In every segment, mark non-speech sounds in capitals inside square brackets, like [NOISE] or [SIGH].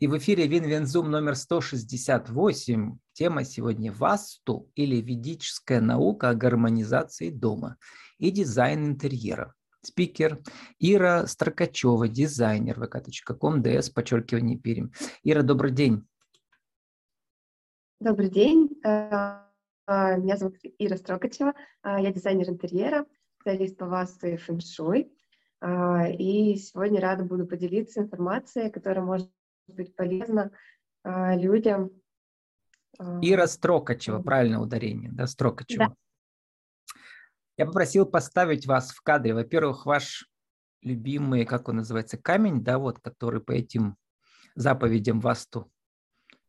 И в эфире Винвензум номер 168. Тема сегодня «Васту» или ведическая наука о гармонизации дома и дизайн интерьера. Спикер Ира Строкачева, дизайнер vk.com, ds, подчеркивание Перим. Ира, добрый день. Добрый день. Э, э, меня зовут Ира Строкачева. Э, я дизайнер интерьера, специалист по васту и фэншуй. И сегодня рада буду поделиться информацией, которая может быть полезна людям. Ира Строкачева, правильное ударение, да, Строкачева. Да. Я попросил поставить вас в кадре. Во-первых, ваш любимый, как он называется, камень, да, вот, который по этим заповедям Васту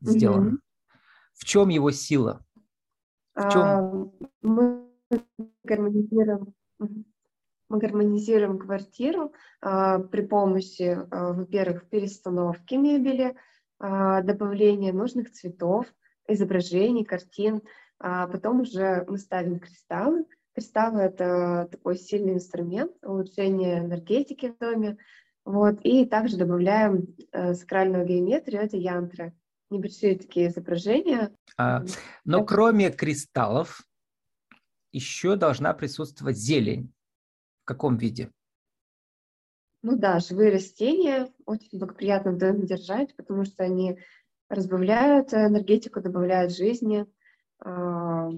сделан. Mm-hmm. В чем его сила? В чем? А, мы гармонизируем, мы гармонизируем квартиру а, при помощи, а, во-первых, перестановки мебели, а, добавления нужных цветов, изображений, картин. А потом уже мы ставим кристаллы. Кристаллы – это такой сильный инструмент улучшения энергетики в доме. Вот. И также добавляем э, сакральную геометрию, это янтры небольшие такие изображения. А, но это... кроме кристаллов еще должна присутствовать зелень. В каком виде? Ну да, живые растения очень благоприятно в доме держать, потому что они разбавляют энергетику, добавляют жизни. А,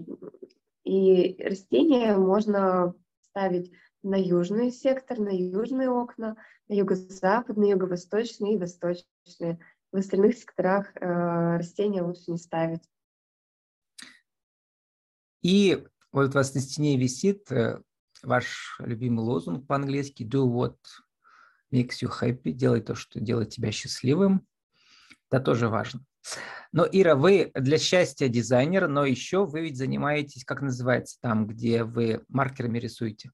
и растения можно ставить на южный сектор, на южные окна, на юго-западные, юго-восточные и восточные в остальных секторах э, растения лучше не ставить. И вот у вас на стене висит э, ваш любимый лозунг по-английски «Do what makes you happy», «Делай то, что делает тебя счастливым». Это тоже важно. Но, Ира, вы для счастья дизайнер, но еще вы ведь занимаетесь, как называется там, где вы маркерами рисуете?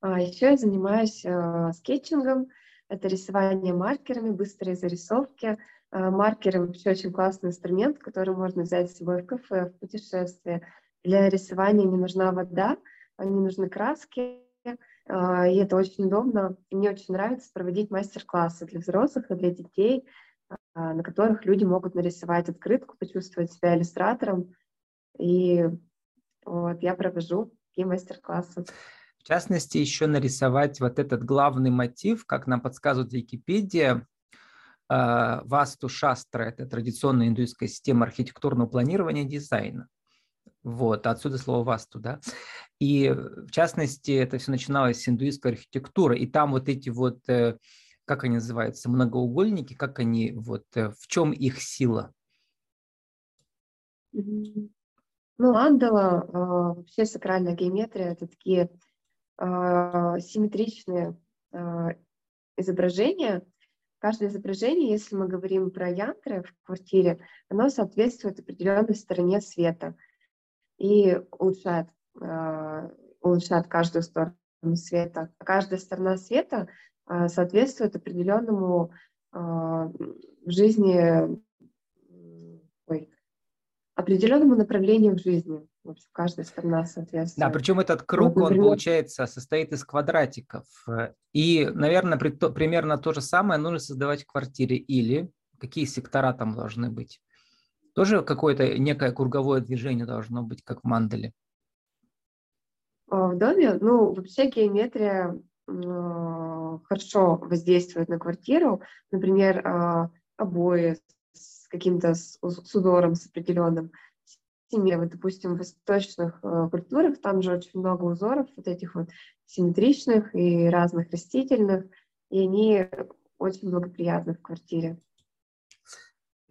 А еще я занимаюсь э, скетчингом, это рисование маркерами, быстрые зарисовки. А, маркеры вообще очень классный инструмент, который можно взять с собой в кафе, в путешествие. Для рисования не нужна вода, не нужны краски, а, и это очень удобно. Мне очень нравится проводить мастер-классы для взрослых и для детей, а, на которых люди могут нарисовать открытку, почувствовать себя иллюстратором. И вот я провожу такие мастер-классы. В частности, еще нарисовать вот этот главный мотив, как нам подсказывает Википедия, Васту Шастра – это традиционная индуистская система архитектурного планирования и дизайна. Вот, отсюда слово васту, да. И в частности, это все начиналось с индуистской архитектуры, и там вот эти вот, э, как они называются, многоугольники, как они, вот, э, в чем их сила? Ну, андала, а, вообще сакральная геометрия – это такие симметричные изображения. Каждое изображение, если мы говорим про янтры в квартире, оно соответствует определенной стороне света и улучшает, а, улучшает каждую сторону света. Каждая сторона света соответствует определенному в жизни ой, определенному направлению в жизни. В общем, каждая сторона соответствует. Да, причем этот круг, вот, например... он, получается, состоит из квадратиков. И, наверное, при, то, примерно то же самое нужно создавать в квартире. Или какие сектора там должны быть? Тоже какое-то некое круговое движение должно быть, как в мандале? А, в доме, ну, вообще геометрия хорошо воздействует на квартиру. Например, а, обои с каким-то с узором, с определенным семье, вот, допустим, в восточных э, культурах, там же очень много узоров вот этих вот симметричных и разных растительных, и они очень благоприятны в квартире.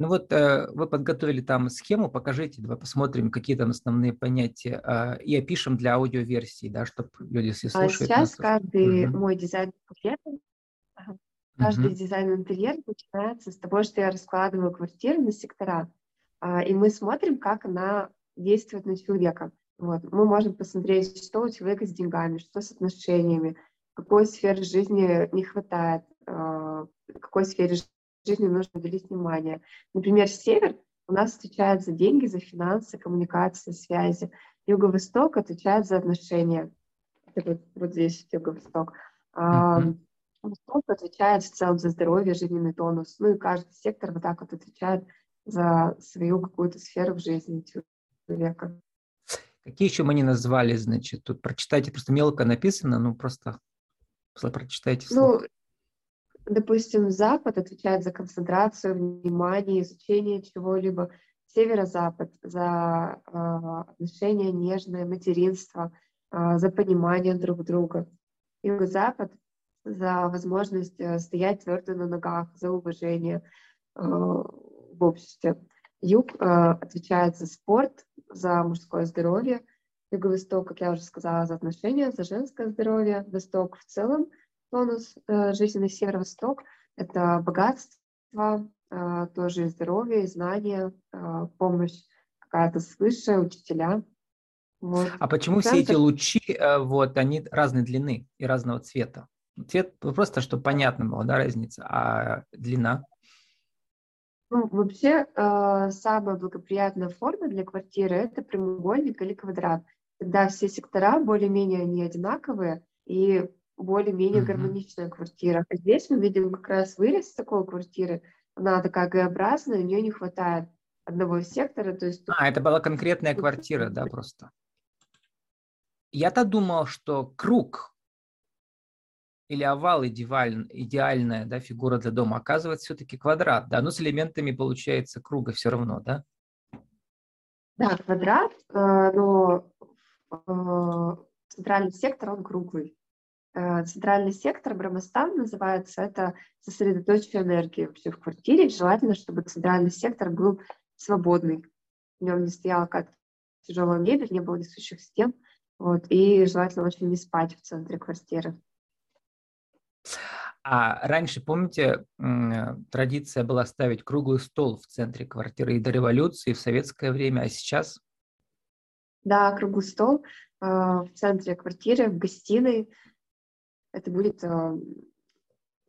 Ну вот э, вы подготовили там схему, покажите, давай посмотрим, какие там основные понятия, э, и опишем для аудиоверсии, да, чтобы люди, если а слушают... А сейчас нас, каждый угу. мой дизайн каждый угу. дизайн интерьера начинается с того, что я раскладываю квартиру на сектора. А, и мы смотрим, как она действует на человека. Вот. Мы можем посмотреть, что у человека с деньгами, что с отношениями, какой сферы жизни не хватает, а, какой сфере жизни нужно уделить внимание. Например, север у нас отвечает за деньги, за финансы, коммуникации, связи. Юго-восток отвечает за отношения. Это вот, вот здесь юго-восток. Mm-hmm. Восток отвечает в целом за здоровье, жизненный тонус. Ну и каждый сектор вот так вот отвечает за свою какую-то сферу в жизни человека. Какие еще мы не назвали, значит, тут прочитайте, просто мелко написано, ну просто прочитайте вслух. Ну, допустим, Запад отвечает за концентрацию внимания, изучение чего-либо, Северо-Запад за э, отношения нежное, материнство, э, за понимание друг друга. Юго-Запад за возможность э, стоять твердо на ногах, за уважение э, в обществе. Юг э, отвечает за спорт, за мужское здоровье. Юго-Восток, как я уже сказала, за отношения, за женское здоровье. Восток в целом, тонус э, жизненный Северо-Восток — это богатство, э, тоже здоровье, знания, э, помощь какая-то свыше, учителя. Вот. А почему Центр... все эти лучи, вот, они разной длины и разного цвета? Цвет просто, чтобы понятно было, да, разница, а длина? Ну, вообще, самая благоприятная форма для квартиры – это прямоугольник или квадрат. Когда все сектора более-менее не одинаковые и более-менее uh-huh. гармоничная квартира. А здесь мы видим как раз вырез такой квартиры. Она такая Г-образная, у нее не хватает одного сектора. То есть... А, это была конкретная квартира, да, просто? Я-то думал, что круг или овал идеаль, идеальная да, фигура для дома, оказывается все-таки квадрат, да, но с элементами получается круга все равно, да? Да, квадрат, э, но э, центральный сектор, он круглый. Э, центральный сектор, бромостан называется, это сосредоточие энергии вообще в квартире. Желательно, чтобы центральный сектор был свободный. В нем не стояла какая-то тяжелая мебель, не было несущих стен. Вот, и желательно очень не спать в центре квартиры. А раньше, помните, традиция была ставить круглый стол в центре квартиры и до революции, и в советское время, а сейчас? Да, круглый стол э, в центре квартиры, в гостиной. Это будет э,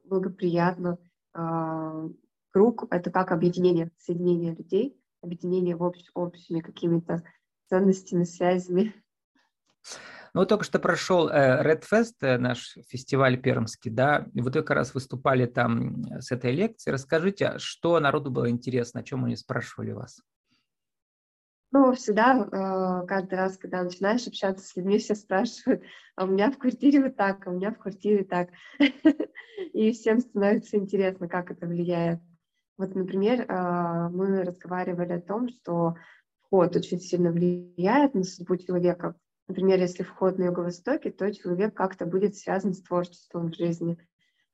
благоприятно. Э, круг — это как объединение, соединение людей, объединение в общ, общими какими-то ценностями, связями. Ну, только что прошел э, Red Fest, э, наш фестиваль пермский, да, и вот вы как раз выступали там с этой лекцией. Расскажите, что народу было интересно, о чем они спрашивали вас? Ну, всегда, э, каждый раз, когда начинаешь общаться с людьми, все спрашивают, а у меня в квартире вот так, а у меня в квартире так. [LAUGHS] И всем становится интересно, как это влияет. Вот, например, мы разговаривали о том, что вход очень сильно влияет на судьбу человека. Например, если вход на юго-востоке, то человек как-то будет связан с творчеством в жизни.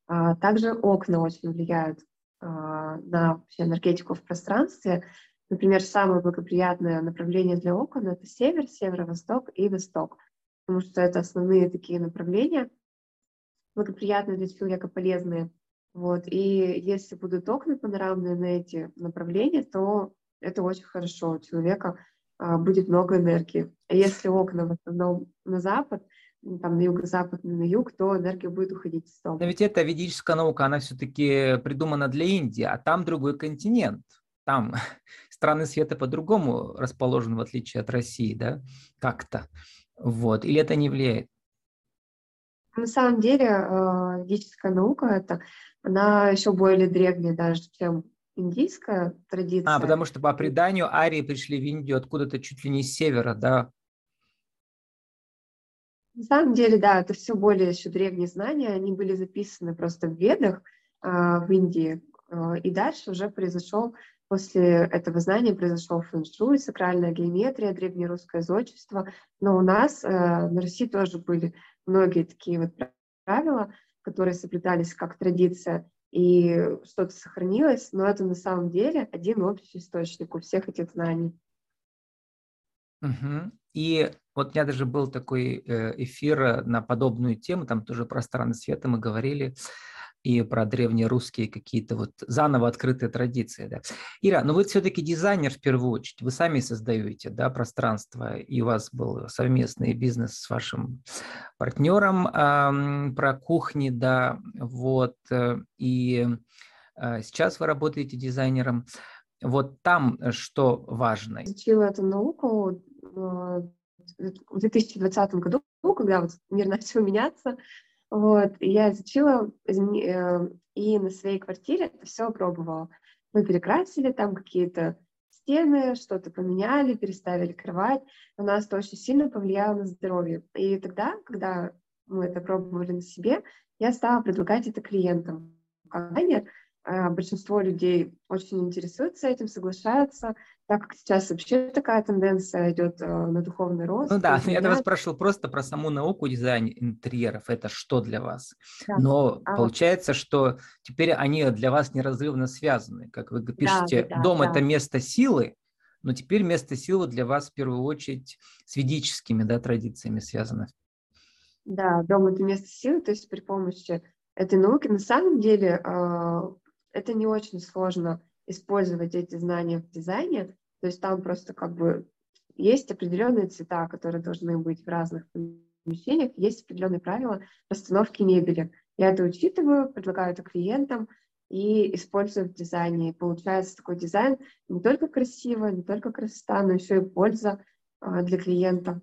А, также окна очень влияют а, на вообще энергетику в пространстве. Например, самое благоприятное направление для окон – это север, северо-восток и восток, потому что это основные такие направления, благоприятные для человека, полезные. Вот. И если будут окна панорамные на эти направления, то это очень хорошо. У человека а, будет много энергии. А если окна в основном на запад, ну, там на юго-запад, на юг, то энергия будет уходить из дома. Но ведь эта ведическая наука, она все-таки придумана для Индии, а там другой континент. Там [LAUGHS] страны света по-другому расположены, в отличие от России, да, как-то. Вот. Или это не влияет? На самом деле, а, ведическая наука, это, она еще более древняя даже, чем индийская традиция. А, потому что по преданию арии пришли в Индию откуда-то чуть ли не с севера, да? На самом деле, да, это все более еще древние знания, они были записаны просто в ведах э, в Индии, э, и дальше уже произошел, после этого знания произошел фэншуй, сакральная геометрия, древнерусское зодчество, но у нас э, на Руси тоже были многие такие вот правила, которые соблюдались как традиция, и что-то сохранилось, но это на самом деле один общий источник у всех этих знаний. Угу. И вот у меня даже был такой э, эфир на подобную тему, там тоже про страны света мы говорили, и про древнерусские какие-то вот заново открытые традиции. Да. Ира, ну вы все-таки дизайнер в первую очередь, вы сами создаете да, пространство, и у вас был совместный бизнес с вашим партнером э, про кухни, да, вот, э, и э, сейчас вы работаете дизайнером. Вот там что важно? Изучила эту науку э, в 2020 году, когда вот мир [LAUGHS] начал меняться, Вот, я изучила э, и на своей квартире все пробовала. Мы перекрасили там какие-то стены, что-то поменяли, переставили кровать. У нас это очень сильно повлияло на здоровье. И тогда, когда мы это пробовали на себе, я стала предлагать это клиентам. Компания а, большинство людей очень интересуются этим, соглашаются, так как сейчас вообще такая тенденция идет а, на духовный рост. Ну да, я вас спрашивал просто про саму науку дизайна интерьеров. Это что для вас? Да. Но а получается, что теперь они для вас неразрывно связаны. Как вы пишете, да, да, дом да. – это место силы, но теперь место силы для вас в первую очередь с ведическими да, традициями связано. Да, дом – это место силы, то есть при помощи этой науки на самом деле это не очень сложно использовать эти знания в дизайне, то есть там просто как бы есть определенные цвета, которые должны быть в разных помещениях, есть определенные правила расстановки мебели. Я это учитываю, предлагаю это клиентам и использую в дизайне. Получается такой дизайн не только красиво, не только красота, но еще и польза а, для клиента.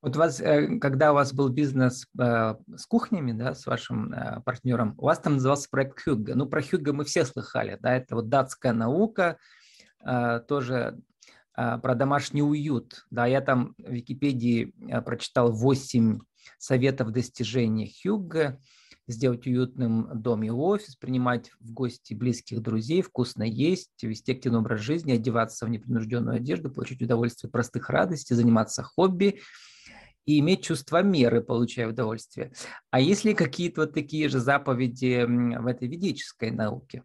Вот у вас, э, когда у вас был бизнес э, с кухнями, да, с вашим э, партнером, у вас там назывался проект Хюгга. Ну, про Хюгга мы все слыхали, да, это вот датская наука, тоже про домашний уют. Да, я там в Википедии прочитал 8 советов достижения Хюгга, сделать уютным дом и офис, принимать в гости близких друзей, вкусно есть, вести активный образ жизни, одеваться в непринужденную одежду, получить удовольствие простых радостей, заниматься хобби – и иметь чувство меры, получая удовольствие. А есть ли какие-то вот такие же заповеди в этой ведической науке?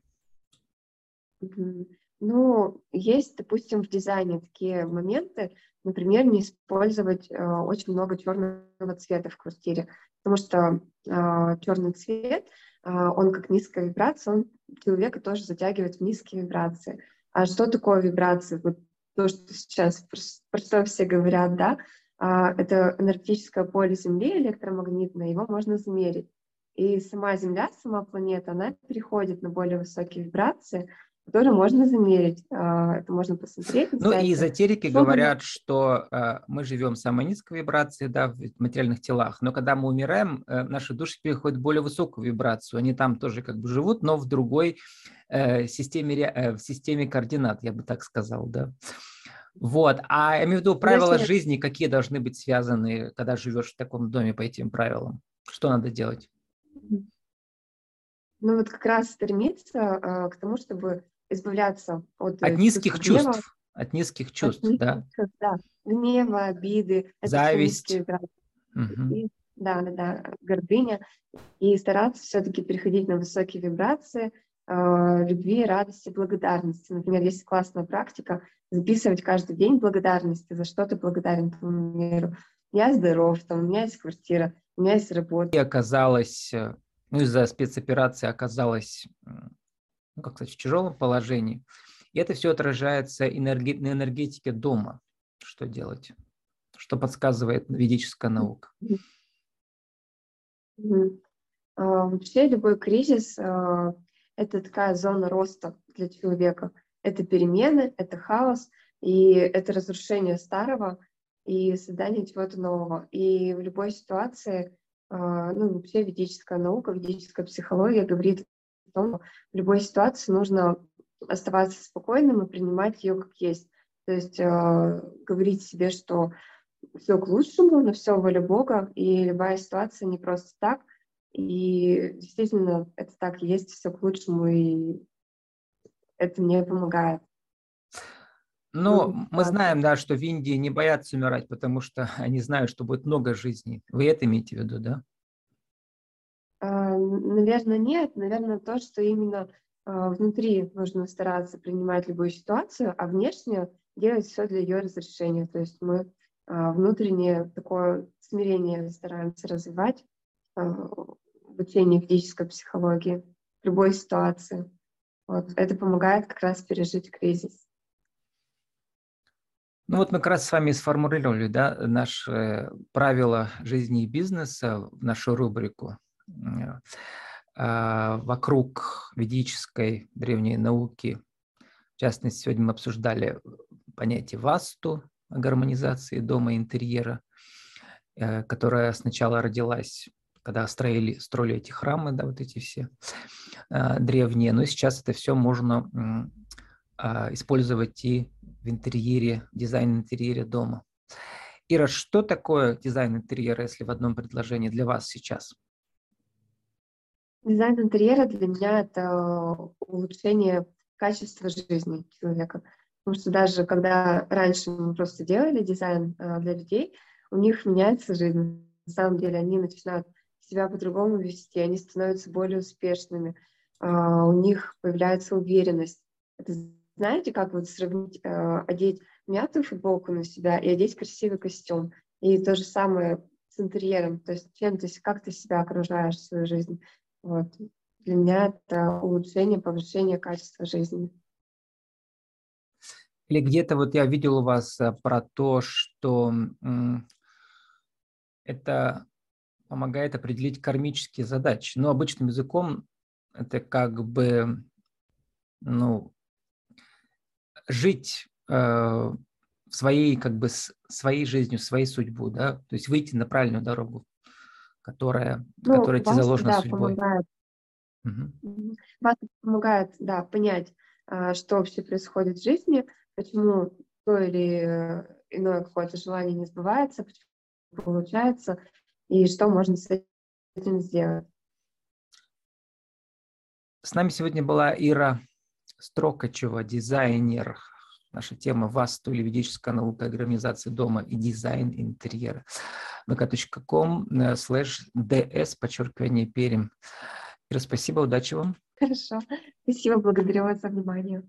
Ну, есть, допустим, в дизайне такие моменты, например, не использовать э, очень много черного цвета в квартире, потому что э, черный цвет, э, он как низкая вибрация, он человека тоже затягивает в низкие вибрации. А что такое вибрации? Вот то, что сейчас про, что все говорят, да, а, это энергетическое поле Земли электромагнитное, его можно замерить. И сама Земля, сама планета, она переходит на более высокие вибрации, которые можно замерить. А, это можно посмотреть. Ну и эзотерики что говорят, что э, мы живем в самой низкой вибрации, да, в материальных телах, но когда мы умираем, э, наши души переходят в более высокую вибрацию. Они там тоже как бы живут, но в другой э, системе, в системе координат, я бы так сказал, да. Вот. А я имею в виду правила Если... жизни, какие должны быть связаны, когда живешь в таком доме по этим правилам? Что надо делать? Ну вот как раз стремиться э, к тому, чтобы избавляться от... От низких гнева, чувств. От низких чувств, от низких да. Чувств, да. Гнева, обиды. Зависть. Угу. И, да, да, да, гордыня. И стараться все-таки переходить на высокие вибрации, э, любви, радости, благодарности. Например, есть классная практика записывать каждый день благодарности, за что ты благодарен твоему миру. Я здоров, там, у меня есть квартира, у меня есть работа. И оказалось, э, ну, из-за спецоперации оказалась, ну, как сказать, в тяжелом положении. И это все отражается энерги- на энергетике дома. Что делать? Что подсказывает ведическая наука? А, вообще любой кризис а, – это такая зона роста для человека – это перемены, это хаос, и это разрушение старого и создание чего-то нового. И в любой ситуации, а, ну, вообще ведическая наука, ведическая психология говорит что в любой ситуации нужно оставаться спокойным и принимать ее как есть. То есть э, говорить себе, что все к лучшему, но все воля Бога, и любая ситуация не просто так. И действительно, это так есть, все к лучшему, и это мне помогает. Ну, ну мы знаем, да, что в Индии не боятся умирать, потому что [LAUGHS] они знают, что будет много жизней. Вы это имеете в виду, да? А, наверное, нет. Наверное, то, что именно а, внутри нужно стараться принимать любую ситуацию, а внешне делать все для ее разрешения. То есть мы а, внутреннее такое смирение стараемся развивать в учении физической психологии в любой ситуации. Вот, это помогает как раз пережить кризис. Ну вот мы как раз с вами сформулировали да, наши правила жизни и бизнеса в нашу рубрику а, вокруг ведической древней науки. В частности, сегодня мы обсуждали понятие васту, гармонизации дома и интерьера, э, которая сначала родилась когда строили, строили эти храмы, да, вот эти все э, древние. Но сейчас это все можно э, использовать и в интерьере, дизайн интерьере дома. Ира, что такое дизайн интерьера, если в одном предложении для вас сейчас? Дизайн интерьера для меня это улучшение качества жизни человека. Потому что даже когда раньше мы просто делали дизайн э, для людей, у них меняется жизнь. На самом деле они начинают себя по-другому вести, они становятся более успешными, а, у них появляется уверенность. Это знаете, как вот сравнить, э, одеть мятую футболку на себя и одеть красивый костюм. И то же самое с интерьером, то есть чем ты, как ты себя окружаешь свою жизнь. Вот. Для меня это улучшение, повышение качества жизни. Или где-то вот я видел у вас э, про то, что это помогает определить кармические задачи. Но обычным языком это как бы ну, жить э, своей как бы своей жизнью, своей судьбой, да, то есть выйти на правильную дорогу, которая, ну, которая тебе заложена да, судьбой. Помогает. Угу. Вас помогает, да, понять, э, что вообще происходит в жизни, почему то или иное какое-то желание не сбывается, почему получается, и что можно с этим сделать. С нами сегодня была Ира Строкачева, дизайнер. Наша тема «Васту» или ведическая наука организации дома и дизайн интерьера. vk.com слэш ds, подчеркивание Перим. Ира, спасибо, удачи вам. Хорошо. Спасибо, благодарю вас за внимание.